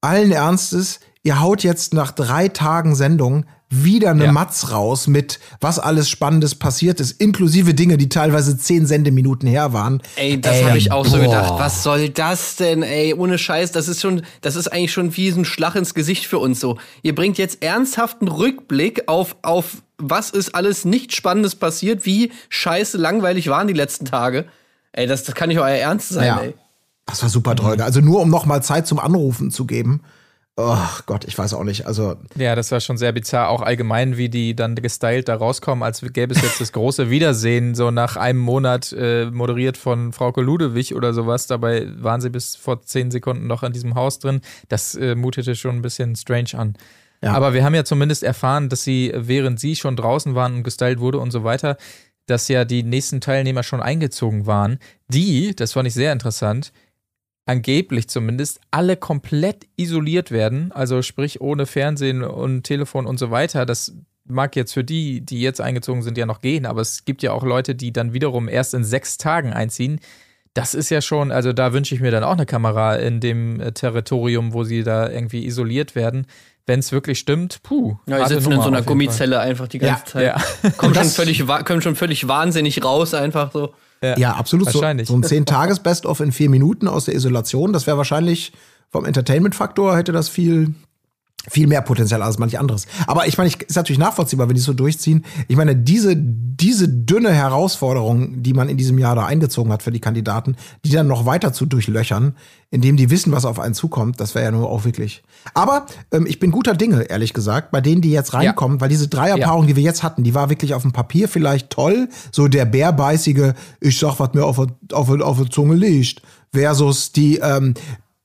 allen Ernstes, ihr haut jetzt nach drei Tagen Sendung wieder eine Ja. Matz raus mit was alles Spannendes passiert ist, inklusive Dinge, die teilweise zehn Sendeminuten her waren. Ey, das Ähm, habe ich auch so boah. gedacht. Was soll das denn, ey? Ohne Scheiß, das ist schon, das ist eigentlich schon wie so ein Schlag ins Gesicht für uns so. Ihr bringt jetzt ernsthaften Rückblick auf, auf was ist alles nicht Spannendes passiert, wie scheiße langweilig waren die letzten Tage. Ey, das, das kann nicht euer Ernst sein, Ja. ey. Das war super toll. Also nur um noch mal Zeit zum Anrufen zu geben. Oh Gott, ich weiß auch nicht. Also Ja, das war schon sehr bizarr. Auch allgemein, wie die dann gestylt da rauskommen, als gäbe es jetzt das große Wiedersehen, so nach einem Monat äh, moderiert von Frauke Ludewig oder sowas. Dabei waren sie bis vor zehn Sekunden noch an diesem Haus drin. Das äh, mutete schon ein bisschen strange an. Ja. Aber wir haben ja zumindest erfahren, dass sie, während sie schon draußen waren und gestylt wurde und so weiter, dass ja die nächsten Teilnehmer schon eingezogen waren. Die, das fand ich sehr interessant, angeblich zumindest alle komplett isoliert werden, also sprich ohne Fernsehen und Telefon und so weiter. Das mag jetzt für die, die jetzt eingezogen sind, ja noch gehen, aber es gibt ja auch Leute, die dann wiederum erst in sechs Tagen einziehen. Das ist ja schon, also da wünsche ich mir dann auch eine Kamera in dem äh, Territorium, wo sie da irgendwie isoliert werden. Wenn es wirklich stimmt, puh. Ja, die sitzen in so einer Gummizelle einfach die ganze Zeit. Ja. Kommen, schon völlig, kommen schon völlig wahnsinnig raus, einfach so. Ja, absolut. So, Wahrscheinlich. so ein 10-Tages-Best-of in vier Minuten aus der Isolation. Das wäre wahrscheinlich vom Entertainment-Faktor hätte das viel, viel mehr Potenzial als manch anderes. Aber ich meine, ich, ist natürlich nachvollziehbar, wenn die so durchziehen. Ich meine, diese, diese dünne Herausforderung, die man in diesem Jahr da eingezogen hat für die Kandidaten, die dann noch weiter zu durchlöchern, indem die wissen, was auf einen zukommt, das wäre ja nur auch wirklich. Aber ähm, ich bin guter Dinge, ehrlich gesagt, bei denen, die jetzt reinkommen, weil diese Dreierpaarung, die wir jetzt hatten, die war wirklich auf dem Papier vielleicht toll. So der bärbeißige, ich sag, was mir auf, der- auf, der- auf der Zunge liegt, versus die ähm,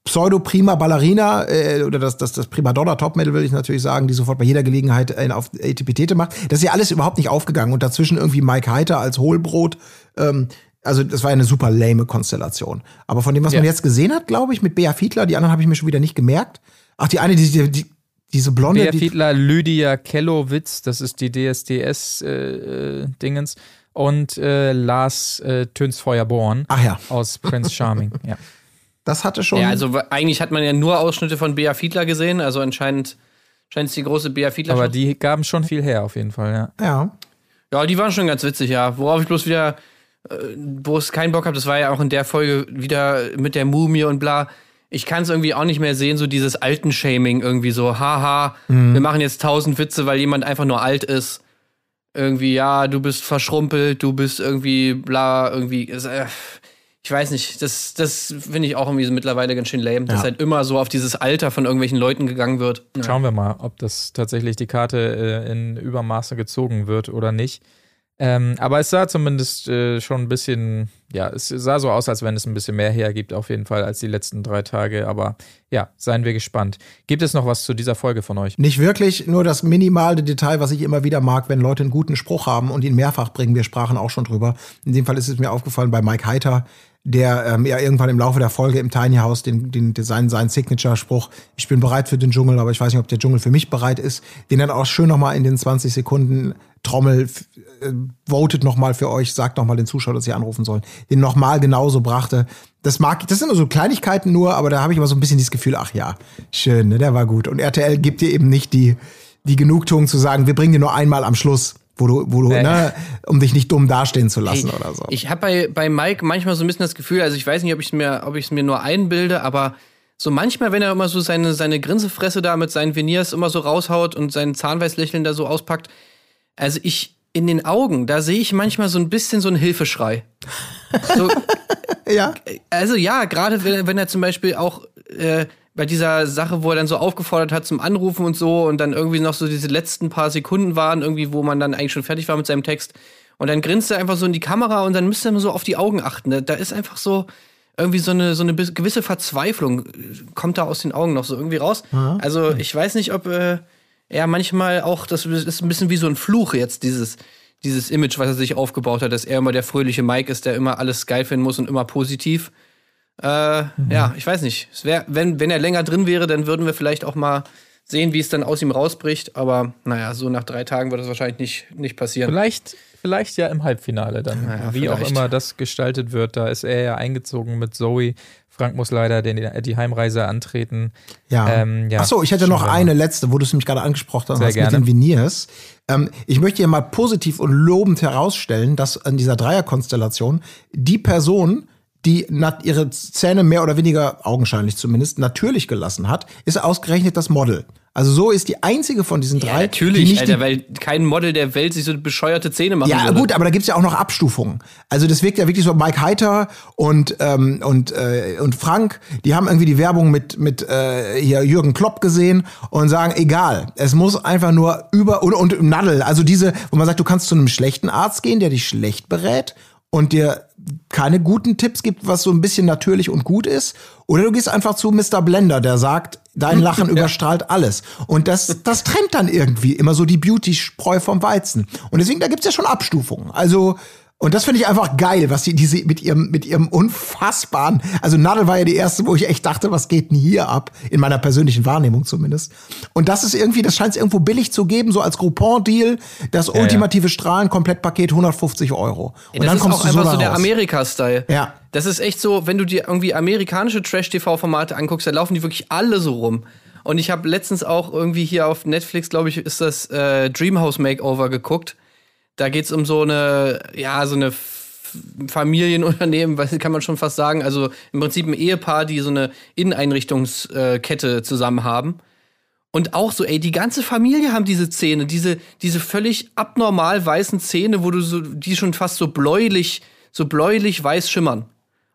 Pseudo-Prima Ballerina äh, oder das, das, das Primadonna Topmodel will ich natürlich sagen, die sofort bei jeder Gelegenheit einen auf Etipetete macht. Das ist ja alles überhaupt nicht aufgegangen und dazwischen irgendwie Mike Heiter als Hohlbrot. Ähm, also das war ja eine super lame Konstellation. Aber von dem, was Ja. man jetzt gesehen hat, glaube ich, mit Bea Fiedler, die anderen habe ich mir schon wieder nicht gemerkt. Ach, die eine, die, die, die diese blonde, Bea die, Fiedler, Lydia Kellowitz, das ist die DSDS-Dingens. und äh, Lars äh, Tönsfeuerborn ach ja, aus Prince Charming. ja. Das hatte schon. Ja, also eigentlich hat man ja nur Ausschnitte von Bea Fiedler gesehen, also anscheinend scheint es die große Bea Fiedler Aber die gaben schon viel her, auf jeden Fall, ja. ja. Ja, die waren schon ganz witzig, ja. Worauf ich bloß wieder, äh, wo es keinen Bock habe, das war ja auch in der Folge wieder mit der Mumie und bla. Ich kann es irgendwie auch nicht mehr sehen, so dieses alten Shaming irgendwie so, haha, wir machen jetzt tausend Witze, weil jemand einfach nur alt ist. Irgendwie, ja, du bist verschrumpelt, du bist irgendwie bla, irgendwie. Äh, ich weiß nicht, das, das finde ich auch irgendwie so mittlerweile ganz schön lame, dass Ja. halt immer so auf dieses Alter von irgendwelchen Leuten gegangen wird. Schauen wir mal, ob das tatsächlich die Karte äh, in Übermaße gezogen wird oder nicht. Ähm, aber es sah zumindest äh, schon ein bisschen, ja, es sah so aus, als wenn es ein bisschen mehr hergibt, auf jeden Fall, als die letzten drei Tage. Aber ja, seien wir gespannt. Gibt es noch was zu dieser Folge von euch? Nicht wirklich, nur das minimale Detail, was ich immer wieder mag, wenn Leute einen guten Spruch haben und ihn mehrfach bringen. Wir sprachen auch schon drüber. In dem Fall ist es mir aufgefallen bei Mike Heiter, der ähm, ja irgendwann im Laufe der Folge im Tiny House den, den, den seinen, seinen Signature-Spruch, ich bin bereit für den Dschungel, aber ich weiß nicht, ob der Dschungel für mich bereit ist, den dann auch schön nochmal in den 20 Sekunden Trommel äh, votet nochmal für euch, sagt nochmal den Zuschauern, dass sie anrufen sollen, den nochmal genauso brachte. Das mag ich, das sind nur so Kleinigkeiten nur, aber da habe ich immer so ein bisschen dieses Gefühl, ach ja, schön, ne, der war gut. Und RTL gibt dir eben nicht die, die Genugtuung zu sagen, wir bringen dir nur einmal am Schluss, wo du, wo du, Nee. ne, um dich nicht dumm dastehen zu lassen Ey, oder so. Ich habe bei, bei Mike manchmal so ein bisschen das Gefühl, also ich weiß nicht, ob ich es mir, ob ich es mir nur einbilde, aber so manchmal, wenn er immer so seine, seine Grinsefresse da mit seinen Veneers immer so raushaut und sein Zahnweißlächeln da so auspackt, also ich in den Augen, da sehe ich manchmal so ein bisschen so einen Hilfeschrei. So, Ja. Also ja, gerade wenn, wenn er zum Beispiel auch äh, bei dieser Sache, wo er dann so aufgefordert hat zum Anrufen und so und dann irgendwie noch so diese letzten paar Sekunden waren, irgendwie, wo man dann eigentlich schon fertig war mit seinem Text. Und dann grinst er einfach so in die Kamera und dann müsste er so auf die Augen achten. Da, da ist einfach so irgendwie so eine, so eine gewisse Verzweiflung, kommt da aus den Augen noch so irgendwie raus. Also ich weiß nicht, ob äh, er manchmal auch, das ist ein bisschen wie so ein Fluch jetzt, dieses, dieses Image, was er sich aufgebaut hat, dass er immer der fröhliche Mike ist, der immer alles geil finden muss und immer positiv. Äh, Ja, ich weiß nicht. Es wär, wenn, wenn er länger drin wäre, dann würden wir vielleicht auch mal sehen, wie es dann aus ihm rausbricht. Aber naja, so nach drei Tagen wird das wahrscheinlich nicht, nicht passieren. Vielleicht, vielleicht ja im Halbfinale dann. Ja, Wie auch vielleicht. immer das gestaltet wird. Da ist er ja eingezogen mit Zoe. Frank muss leider den, die Heimreise antreten. Ja. Ähm, ja. Ach so, ich hätte noch Schon eine letzte, wo du es nämlich gerade angesprochen Sehr hast gerne. mit den Veneers. Ähm, ich möchte hier mal positiv und lobend herausstellen, dass in dieser Dreierkonstellation die Person, die ihre Zähne mehr oder weniger, augenscheinlich zumindest, natürlich gelassen hat, ist ausgerechnet das Model. Also so ist die einzige von diesen drei, Ja, die natürlich, nicht Alter, die weil kein Model der Welt sich so bescheuerte Zähne machen Ja, würde. gut, aber da gibt's ja auch noch Abstufungen. Also das wirkt ja wirklich so Mike Heiter und ähm, und äh, und Frank, die haben irgendwie die Werbung mit mit äh, hier Jürgen Klopp gesehen und sagen, egal, es muss einfach nur über und, und Nadel, also diese, wo man sagt, du kannst zu einem schlechten Arzt gehen, der dich schlecht berät und dir keine guten Tipps gibt, was so ein bisschen natürlich und gut ist, oder du gehst einfach zu Mr. Blender, der sagt, dein Lachen überstrahlt alles. Und das, das trennt dann irgendwie immer so die Beauty-Spreu vom Weizen. Und deswegen, da gibt's ja schon Abstufungen. Also, und das finde ich einfach geil, was sie diese mit ihrem mit ihrem unfassbaren, also Nadel war ja die erste, wo ich echt dachte, was geht denn hier ab in meiner persönlichen Wahrnehmung zumindest. Und das ist irgendwie, das scheint es irgendwo billig zu geben, so als Groupon-Deal, das ultimative Strahlen Komplettpaket 150 Euro. Ja, das ist auch einfach so der raus. Amerika-Style. Ja. Das ist echt so, wenn du dir irgendwie amerikanische Trash-TV-Formate anguckst, da laufen die wirklich alle so rum. Und ich habe letztens auch irgendwie hier auf Netflix, glaube ich, ist das äh, Dreamhouse Makeover geguckt. Da geht's um so eine, ja, so eine Familienunternehmen, was kann man schon fast sagen. Also im Prinzip ein Ehepaar, die so eine Inneneinrichtungskette zusammen haben. Und auch so, ey, die ganze Familie haben diese Zähne, diese, diese völlig abnormal weißen Zähne, wo du so, die schon fast so bläulich, so bläulich weiß schimmern.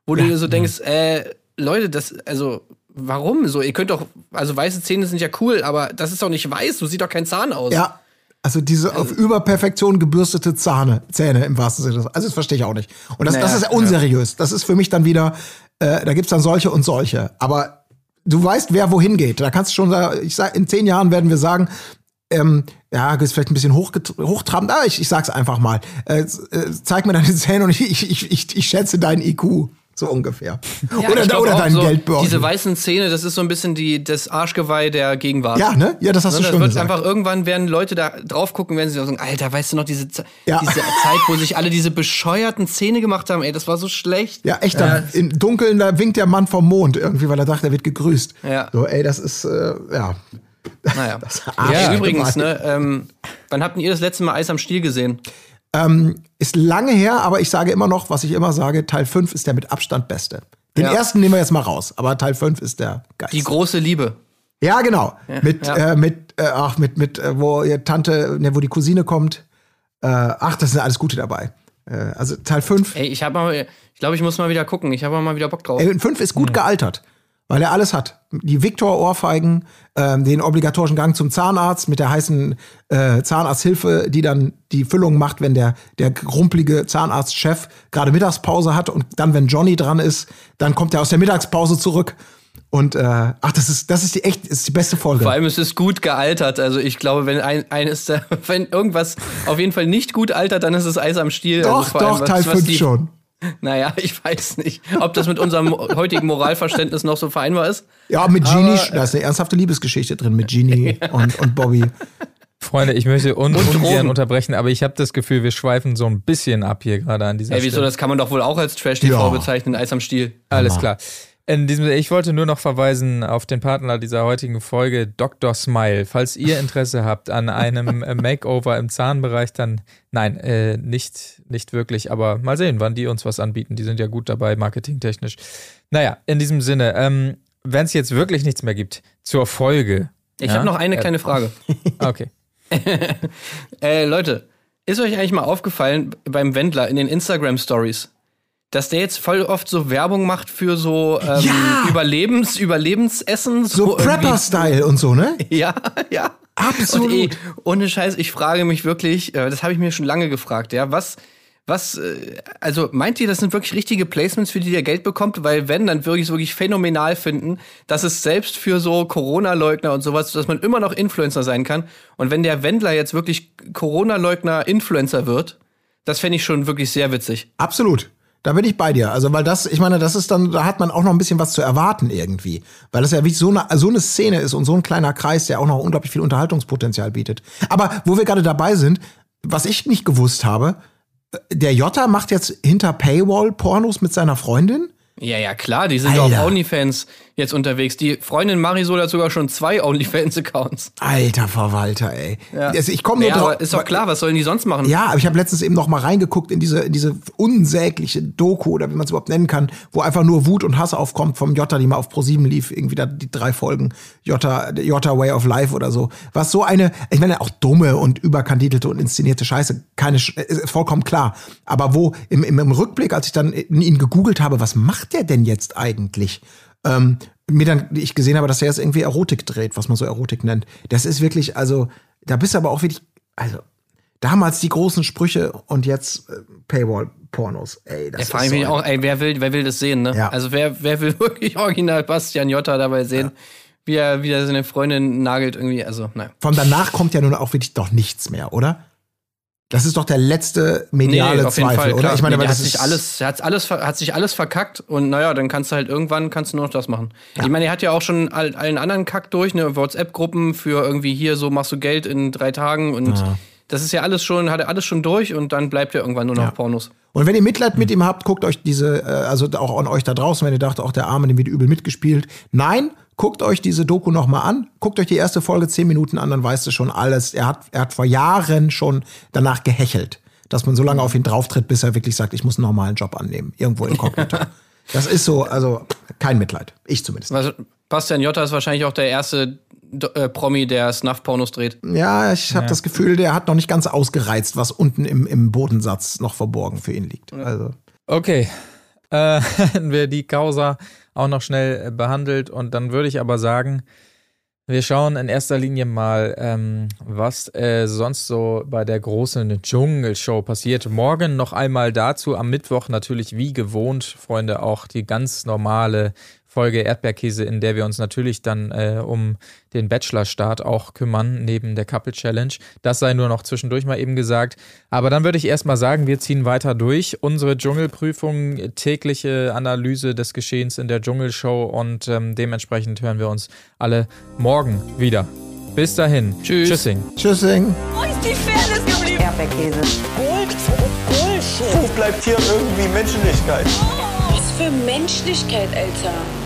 Wo du dir so denkst, äh, Leute, das, also, warum so? Ihr könnt doch, also weiße Zähne sind ja cool, aber das ist doch nicht weiß, so sieht doch kein Zahn aus. Ja. Also diese auf Überperfektion gebürstete Zahne, Zähne im wahrsten Sinne. Also das verstehe ich auch nicht. Und das, das Naja, ist ja unseriös. Das ist für mich dann wieder, äh, da gibt's dann solche und solche. Aber du weißt, wer wohin geht. Da kannst du schon sagen, ich sag, in zehn Jahren werden wir sagen, ähm, ja, ist vielleicht ein bisschen hochtrabend, aber ich, ich sag's einfach mal. Äh, äh, zeig mir deine Zähne und ich, ich, ich, ich schätze deinen IQ. So ungefähr. Ja, oder glaub oder deinen so, Geldbeutel. Diese weißen Zähne, das ist so ein bisschen die, das Arschgeweih der Gegenwart. ja, ne? Ja, das hast Ne, du das schon wird gesagt. einfach irgendwann werden Leute da drauf gucken, werden sie sagen, Alter, weißt du noch diese, Ja. diese Zeit, wo sich alle diese bescheuerten Zähne gemacht haben, ey, das war so schlecht. Ja, echt, da, im Dunkeln, da winkt der Mann vom Mond irgendwie, weil er dachte, er wird gegrüßt. Ja. So, ey, das ist, äh, ja. Naja. Arsch- ja, übrigens, ne, ähm, wann habt ihr das letzte Mal Eis am Stiel gesehen? Ist lange her, aber ich sage immer noch, was ich immer sage, Teil 5 ist der mit Abstand beste. Den Ja. ersten nehmen wir jetzt mal raus, aber Teil 5 ist der geilste. Die große Liebe. ja, genau. mit, ja. Äh, mit, äh, ach, mit, mit, äh, wo ihr Tante, ne, wo die Cousine kommt. Äh, ach, das sind alles Gute dabei. Äh, also Teil 5. Ey, ich hab mal, ich glaube, ich muss mal wieder gucken. Ich habe mal wieder Bock drauf. Ey, 5 ist gut gealtert, weil er alles hat. Die Victor-Ohrfeigen, ähm, den obligatorischen Gang zum Zahnarzt mit der heißen äh, Zahnarzthilfe, die dann die Füllung macht, wenn der, der rumpelige Zahnarztchef gerade Mittagspause hat und dann, wenn Johnny dran ist, dann kommt er aus der Mittagspause zurück. Und äh, ach, das ist, das ist die echt, ist die beste Folge. Vor allem ist es gut gealtert. Also ich glaube, wenn ein, eines, der- wenn irgendwas auf jeden Fall nicht gut altert, dann ist es Eis am Stiel. doch, also vor allem, doch, was- Teil was 5 die- schon. Naja, ich weiß nicht, ob das mit unserem heutigen Moralverständnis noch so vereinbar ist. Ja, mit Genie, Aber, da ist eine ernsthafte Liebesgeschichte drin mit Genie und, und Bobby. Freunde, ich möchte un Und ungern unterbrechen, aber ich habe das Gefühl, wir schweifen so ein bisschen ab hier gerade an dieser Ey, wieso, Stelle. das kann man doch wohl auch als Trash-TV Ja. bezeichnen, Eis am Stiel. Alles klar. In diesem, ich wollte nur noch verweisen auf den Partner dieser heutigen Folge, Dr. Smile. Falls ihr Interesse habt an einem äh, Makeover im Zahnbereich, dann nein, äh, nicht, nicht wirklich, aber mal sehen, wann die uns was anbieten. Die sind ja gut dabei, marketingtechnisch. Naja, in diesem Sinne, ähm, wenn es jetzt wirklich nichts mehr gibt zur Folge. Ich ja? habe noch eine Äh, kleine Frage. Okay. Äh, Leute, ist euch eigentlich mal aufgefallen beim Wendler in den Instagram-Stories? Dass der jetzt voll oft so Werbung macht für so ähm, Ja! Überlebens, Überlebensessen. So irgendwie- Prepper-Style und so, ne? Ja, ja. Absolut. Und ey, ohne Scheiß, ich frage mich wirklich, äh, das habe ich mir schon lange gefragt, ja, was, was, äh, also meint ihr, das sind wirklich richtige Placements, für die ihr Geld bekommt? Weil wenn, dann würde ich es wirklich phänomenal finden, dass es selbst für so Corona-Leugner und sowas, dass man immer noch Influencer sein kann. Und wenn der Wendler jetzt wirklich Corona-Leugner-Influencer wird, das fände ich schon wirklich sehr witzig. Absolut. Da bin ich bei dir. Also, weil das, ich meine, das ist dann, da hat man auch noch ein bisschen was zu erwarten irgendwie. Weil das ja wie so eine, so eine Szene ist und so ein kleiner Kreis, der auch noch unglaublich viel Unterhaltungspotenzial bietet. Aber wo wir gerade dabei sind, was ich nicht gewusst habe, der Jota macht jetzt hinter Paywall Pornos mit seiner Freundin? Ja, ja, klar, die sind ja auf Alter. OnlyFans jetzt unterwegs. Die Freundin Marisol hat sogar schon zwei OnlyFans-Accounts. Alter Verwalter, ey. Ja. Also ich komme nur ja, drauf. ist doch klar, was sollen die sonst machen? Ja, aber ich habe letztens eben noch mal reingeguckt in diese, in diese unsägliche Doku oder wie man es überhaupt nennen kann, wo einfach nur Wut und Hass aufkommt vom Jota, die mal auf Pro7 lief, irgendwie da die drei Folgen Jota, Jota Way of Life oder so. Was so eine, ich meine auch dumme und überkandidelte und inszenierte Scheiße, keine, ist vollkommen klar. Aber wo im, im, im Rückblick, als ich dann ihn gegoogelt habe, was macht der denn jetzt eigentlich? Ähm, mir dann ich gesehen habe, dass er jetzt irgendwie Erotik dreht, was man so Erotik nennt. Das ist wirklich, also da bist du aber auch wirklich, also damals die großen Sprüche und jetzt äh, Paywall-Pornos. Ey, das Da ist ich so ein- auch, ey, wer will, wer will das sehen, ne? Ja. Also wer, wer will wirklich original Bastian Jotta dabei sehen, wie, er, wie er seine Freundin nagelt irgendwie, also, naja. Von danach kommt ja nun auch wirklich doch nichts mehr, oder? Das ist doch der letzte mediale Zweifel, oder? klar. Ich meine, Nee, weil das hat ist sich alles, er hat alles, hat sich alles verkackt und naja, dann kannst du halt irgendwann kannst du nur noch das machen. Ich meine, er hat ja auch schon all, allen anderen Kack durch, ne, WhatsApp-Gruppen für irgendwie hier so machst du Geld in drei Tagen und das ist ja alles schon, hat er alles schon durch und dann bleibt er irgendwann nur noch Ja. Pornos. Und wenn ihr Mitleid mit ihm habt, guckt euch diese, äh, also auch an euch da draußen, wenn ihr dacht, auch der Arme, dem wird übel mitgespielt. Nein, guckt euch diese Doku noch mal an. Guckt euch die erste Folge zehn Minuten an, dann weißt du schon alles. Er hat, er hat vor Jahren schon danach gehechelt, dass man so lange auf ihn drauftritt, bis er wirklich sagt, ich muss einen normalen Job annehmen. Irgendwo im Cockpit. das ist so, also kein Mitleid. Ich zumindest. Also, Bastian Jotta ist wahrscheinlich auch der erste äh, Promi, der Snuff-Pornos dreht. Ja, ich habe das Gefühl, der hat noch nicht ganz ausgereizt, was unten im, im Bodensatz noch verborgen für ihn liegt. Also. Okay. Äh, hätten wir die Causa auch noch schnell äh, behandelt und dann würde ich aber sagen, wir schauen in erster Linie mal, ähm, was äh, sonst so bei der großen Dschungelshow passiert. Morgen noch einmal dazu, am Mittwoch natürlich wie gewohnt, Freunde, auch die ganz normale Folge Erdbeerkäse, in der wir uns natürlich dann äh, um den Bachelor-Start auch kümmern, neben der Couple Challenge. Das sei nur noch zwischendurch mal eben gesagt. Aber dann würde ich erstmal sagen, wir ziehen weiter durch. Unsere Dschungelprüfung, tägliche Analyse des Geschehens in der Dschungelshow und ähm, dementsprechend hören wir uns alle morgen wieder. Bis dahin. Tschüss. Tschüssing. Tschüssing. Wo ist die Fairness geblieben? Erdbeerkäse. Gold, Bullshit. Wo bleibt hier irgendwie Menschlichkeit? Was für Menschlichkeit, Alter.